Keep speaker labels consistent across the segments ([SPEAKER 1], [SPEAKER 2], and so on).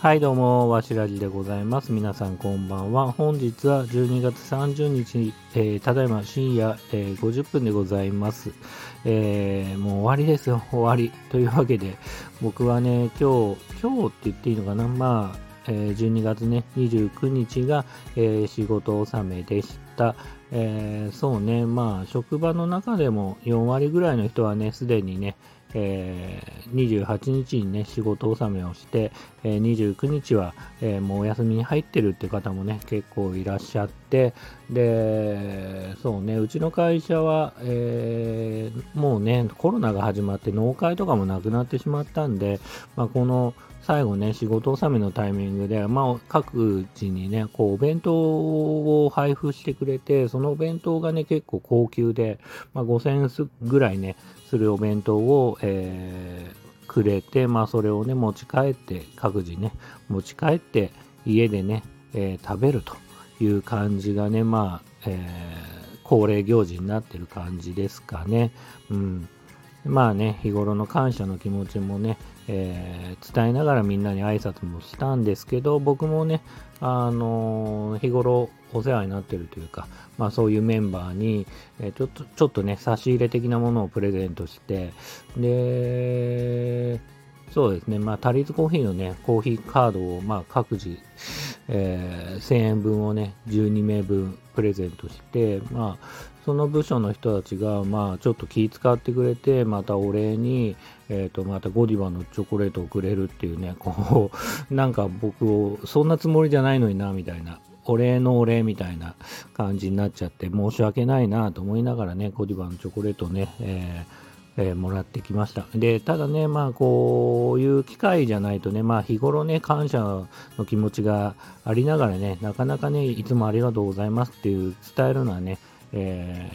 [SPEAKER 1] はいどうも、わしらじでございます。皆さんこんばんは。本日は12月30日、えー、ただいま深夜、えー、50分でございます。えー、もう終わりですよ、終わり。というわけで、僕はね、今日、今日って言っていいのかな？まあ、えー、12月ね、29日が、え、仕事納めでした。え、そうね、まあ、職場の中でも4割ぐらいの人はね、すでにね、えー、28日にね、仕事納めをして、え、29日は、えもうお休みに入ってるって方もね、結構いらっしゃって、で、そうね、うちの会社は、えーもうね、コロナが始まって納会とかもなくなってしまったんで、まあ、この最後ね、仕事納めのタイミングで、まあ、各自にね、こう、お弁当を配布してくれて、そのお弁当がね、結構高級で、まあ、5000円ぐらいね、するお弁当を、えーくれて、まあ、それをね、持ち帰って、各自ね、持ち帰って、家でね、えー食べるという感じがね、まあ、えー恒例行事になってる感じですかね。うん。まあね、日頃の感謝の気持ちもね、えー伝えながらみんなに挨拶もしたんですけど、僕もね、あのー日頃お世話になってるというか、まあそういうメンバーに、えちょっと、ちょっとね、差し入れ的なものをプレゼントして、で、そうですね、まあ、タリーズコーヒーのね、コーヒーカードを、まあ、各自、えー1000円分をね、12名分プレゼントして、まあ、その部署の人たちが、まあ、ちょっと気遣ってくれて、またお礼に、えっ、と、またゴディバのチョコレートをくれるっていうね、こう、なんか僕を、そんなつもりじゃないのにな、みたいな。お礼のお礼みたいな感じになっちゃって、申し訳ないなと思いながらね、ゴディバのチョコレートね、えーえーもらってきました。で、ただね、まあ、こういう機会じゃないとね、まあ、日頃ね、感謝の気持ちがありながらね、なかなかね、いつもありがとうございますっていう伝えるのはね、え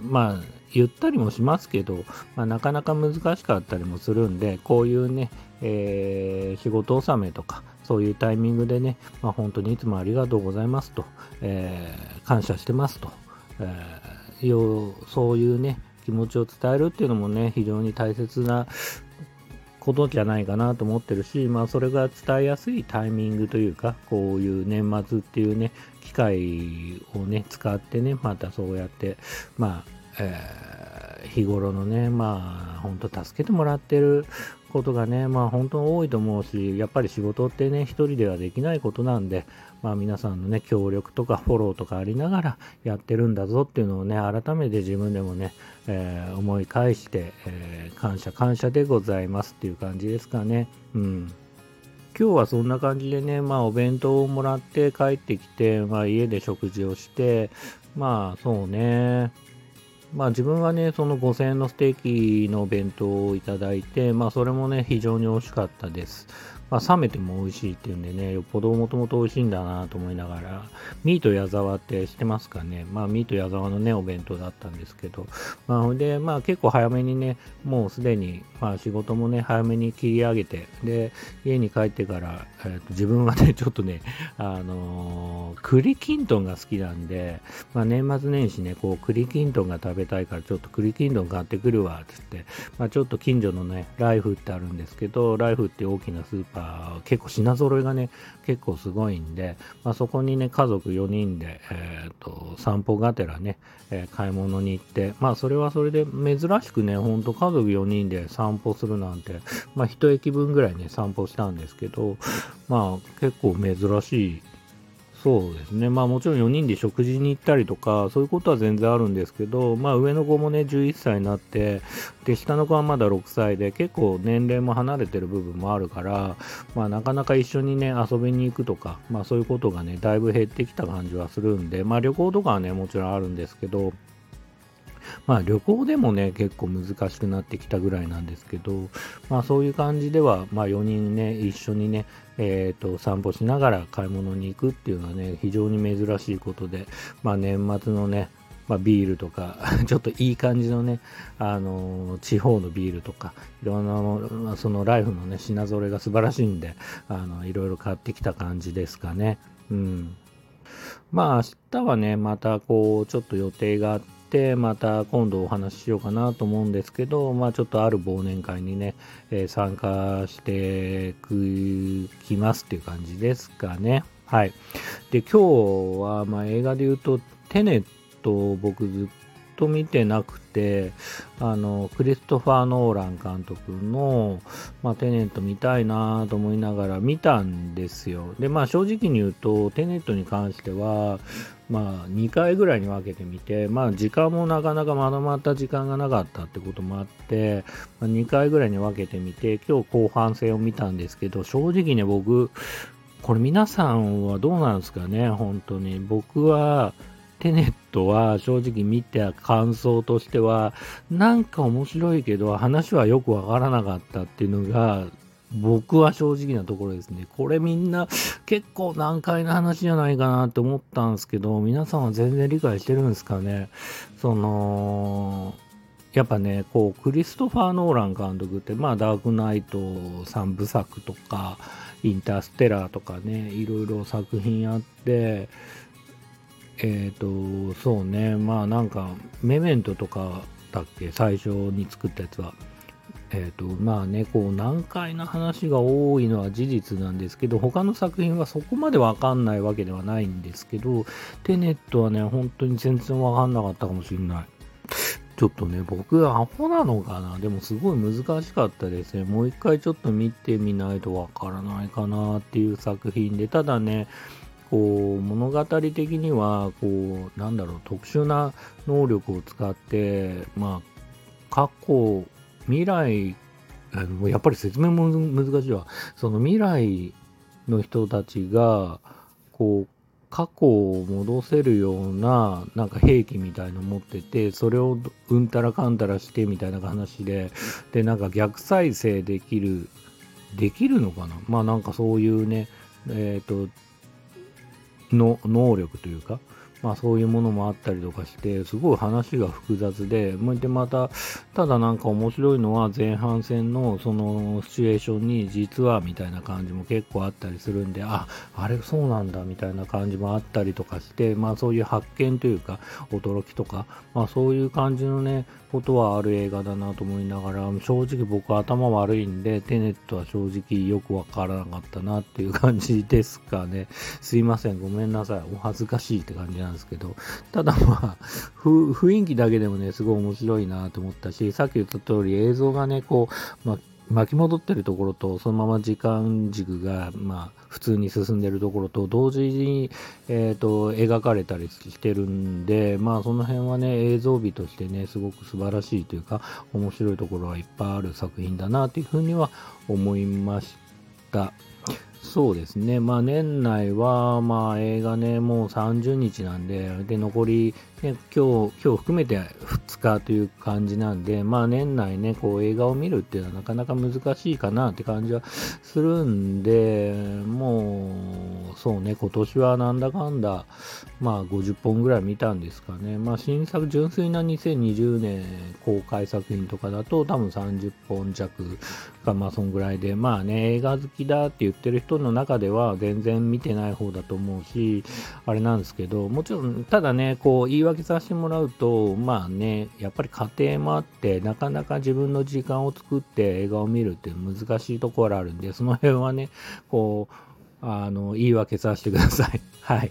[SPEAKER 1] ーまあ、言ったりもしますけど、まあ、なかなか難しかったりもするんで、こういうね、えー仕事納めとか、そういうタイミングでね、まあ、本当にいつもありがとうございますと、えー感謝してますと、えーそういうね、気持ちを伝えるっていうのもね、非常に大切なことじゃないかなと思ってるし、まあ、それが伝えやすいタイミングというか、こういう年末っていうね、機会をね、使ってね、またそうやって、まあ、えー日頃のね、まあ、本当助けてもらってることがね、まあ、本当多いと思うし、やっぱり仕事ってね、一人ではできないことなんで、まあ、皆さんのね、協力とかフォローとかありながらやってるんだぞっていうのをね、改めて自分でもね、えー思い返して、えー感謝感謝でございますっていう感じですかね。うん。今日はそんな感じでね、まあお弁当をもらって帰ってきて、まあ家で食事をして、まあそうね、まあ自分はね、その5000円のステーキの弁当をいただいて、まあそれもね、非常に美味しかったです。まあ冷めても美味しいっていうんでね、よっぽどもともと美味しいんだなと思いながら、ミート矢沢って知ってますかね？まあミート矢沢のね、お弁当だったんですけど、まあほんで、まあ結構早めにね、もうすでに、まあ仕事もね、早めに切り上げて、で、家に帰ってから、えーと自分はね、ちょっとね、あのー栗きんとんが好きなんで、まあ年末年始ね、こう栗きんとんが食べたいから、ちょっと栗きんとん買ってくるわ、つって、まあちょっと近所のね、ライフってあるんですけど、ライフって大きなスーパー、あ結構品揃えがね、結構すごいんで、まあそこにね、家族4人で、えっ、と、散歩がてらね、えー買い物に行って、まあそれはそれで珍しくね、ほんと家族4人で散歩するなんて、まあ1駅分ぐらいね、散歩したんですけど、まあ結構珍しいそうですね。まあもちろん4人で食事に行ったりとか、そういうことは全然あるんですけど、まあ上の子もね、11歳になって、で、下の子はまだ6歳で、結構年齢も離れてる部分もあるから、まあなかなか一緒にね、遊びに行くとか、まあそういうことがね、だいぶ減ってきた感じはするんで、まあ旅行とかはね、もちろんあるんですけど、まあ旅行でもね、結構難しくなってきたぐらいなんですけど、まあそういう感じでは、まあ4人ね、一緒にね、えっ、と、散歩しながら買い物に行くっていうのはね、非常に珍しいことで、まあ年末のね、まあ、ビールとか、ちょっといい感じのね、あのー地方のビールとか、いろんな、まあそのライフのね、品揃えが素晴らしいんで、あの、いろいろ買ってきた感じですかね。うん。まあ明日はね、またこう、ちょっと予定があっしてまた今度お話ししようかなと思うんですけど、まあ、ちょっとある忘年会にね、えー、参加してきますっていう感じですかね。はい。で、今日は、まあ、映画で言うと、テネットを僕ずっと見てなくて、あの、クリストファー・ノーラン監督の、まあ、テネット見たいなと思いながら見たんですよ。で、まあ、正直に言うと、テネットに関しては、まあ、2回ぐらいに分けてみて、まあ、時間もなかなかまとまった時間がなかったってこともあって、まあ、2回ぐらいに分けてみて、今日後半戦を見たんですけど、正直ね、僕、これ皆さんはどうなんですかね、本当に。僕は、テネットは正直見た感想としては、なんか面白いけど話はよくわからなかったっていうのが、僕は正直なところですね。これみんな結構難解な話じゃないかなって思ったんですけど、皆さんは全然理解してるんですかね。その、やっぱね、こう、クリストファー・ノーラン監督って、まあ、ダークナイト3部作とか、インターステラーとかね、いろいろ作品あって、えっ、ー、と、そうね、まあなんか、メメントとかだっけ、最初に作ったやつは。え、ー、と、まあね、こう、難解な話が多いのは事実なんですけど、他の作品はそこまでわかんないわけではないんですけど、テネットはね、本当に全然わかんなかったかもしれない。ちょっとね、僕、アホなのかな？でもすごい難しかったですね。もう一回ちょっと見てみないとわからないかなっていう作品で、ただね、こう物語的にはこうなんだろう特殊な能力を使ってまあ過去未来やっぱり説明も難しいわ。その未来の人たちがこう過去を戻せるようななんか兵器みたいの持っててそれをうんたらかんたらしてみたいな話ででなんか逆再生できるできるのかな？まあなんかそういうねえっ、ー、との能力というか、まあそういうものもあったりとかして、すごい話が複雑で、でまた、ただなんか面白いのは前半戦のそのシチュエーションに実はみたいな感じも結構あったりするんで、あ、あれそうなんだみたいな感じもあったりとかして、まあそういう発見というか、驚きとか、まあそういう感じのね、ことはある映画だなと思いながら、正直僕頭悪いんで、テネットは正直よくわからなかったなっていう感じですかね。すいません、ごめんなさい。お恥ずかしいって感じなんですけど、ただまあ、雰囲気だけでもね、すごい面白いなと思ったし、さっき言った通り映像がね、こう、ま巻き戻ってるところと、そのまま時間軸が、まあ、普通に進んでるところと、同時に、えっ、ー、と、描かれたりしてるんで、まあ、その辺はね、映像美としてね、すごく素晴らしいというか、面白いところはいっぱいある作品だな、というふうには思いました。そうですね。まあ年内は、まあ映画ね、もう30日なんで、で、残り、ね、今日、今日含めて2日という感じなんで、まあ年内ね、こう映画を見るっていうのはなかなか難しいかなって感じはするんで、もう、そうね、今年はなんだかんだ、まあ50本ぐらい見たんですかね。まあ新作、純粋な2020年公開作品とかだと多分30本弱か、まあそんぐらいで、まあね、映画好きだって言ってる人の中では全然見てない方だと思うし、あれなんですけど、もちろん、ただね、こう訳させてもらうと、まあね、やっぱり家庭もあって、なかなか自分の時間を作って映画を見るって難しいところあるんで、その辺はね、こう、あの、言い訳させてください。はい。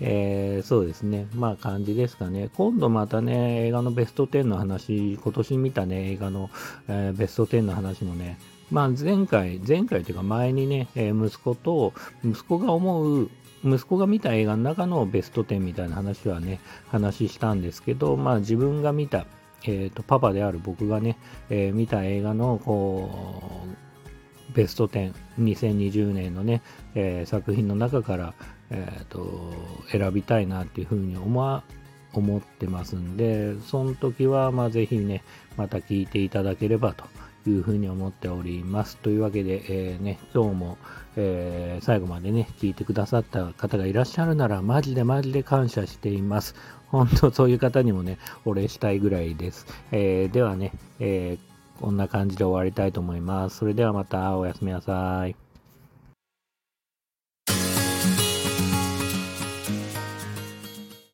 [SPEAKER 1] えー、そうですね。まあ感じですかね。今度またね、映画のベスト10の話、今年見たね、映画の、えー、ベスト10の話もね、まあ、前回、前回というか前にね、え、息子と、息子が思う、息子が見た映画の中のベスト10みたいな話はね、話したんですけど、まあ自分が見た、えっ、ー、と、パパである僕がね、えー、見た映画の、こう、ベスト10、2020年のね、えー、作品の中から、えっ、と、選びたいなっていうふうに思思ってますんで、その時は、まあぜひね、また聞いていただければというふうに思っております。というわけで、えー、ね、今日も、えー、最後までね、聞いてくださった方がいらっしゃるなら、マジでマジで感謝しています。本当そういう方にもね、お礼したいぐらいです。えー、ではね、えこんな感じで終わりたいと思います。それではまたおやすみなさい。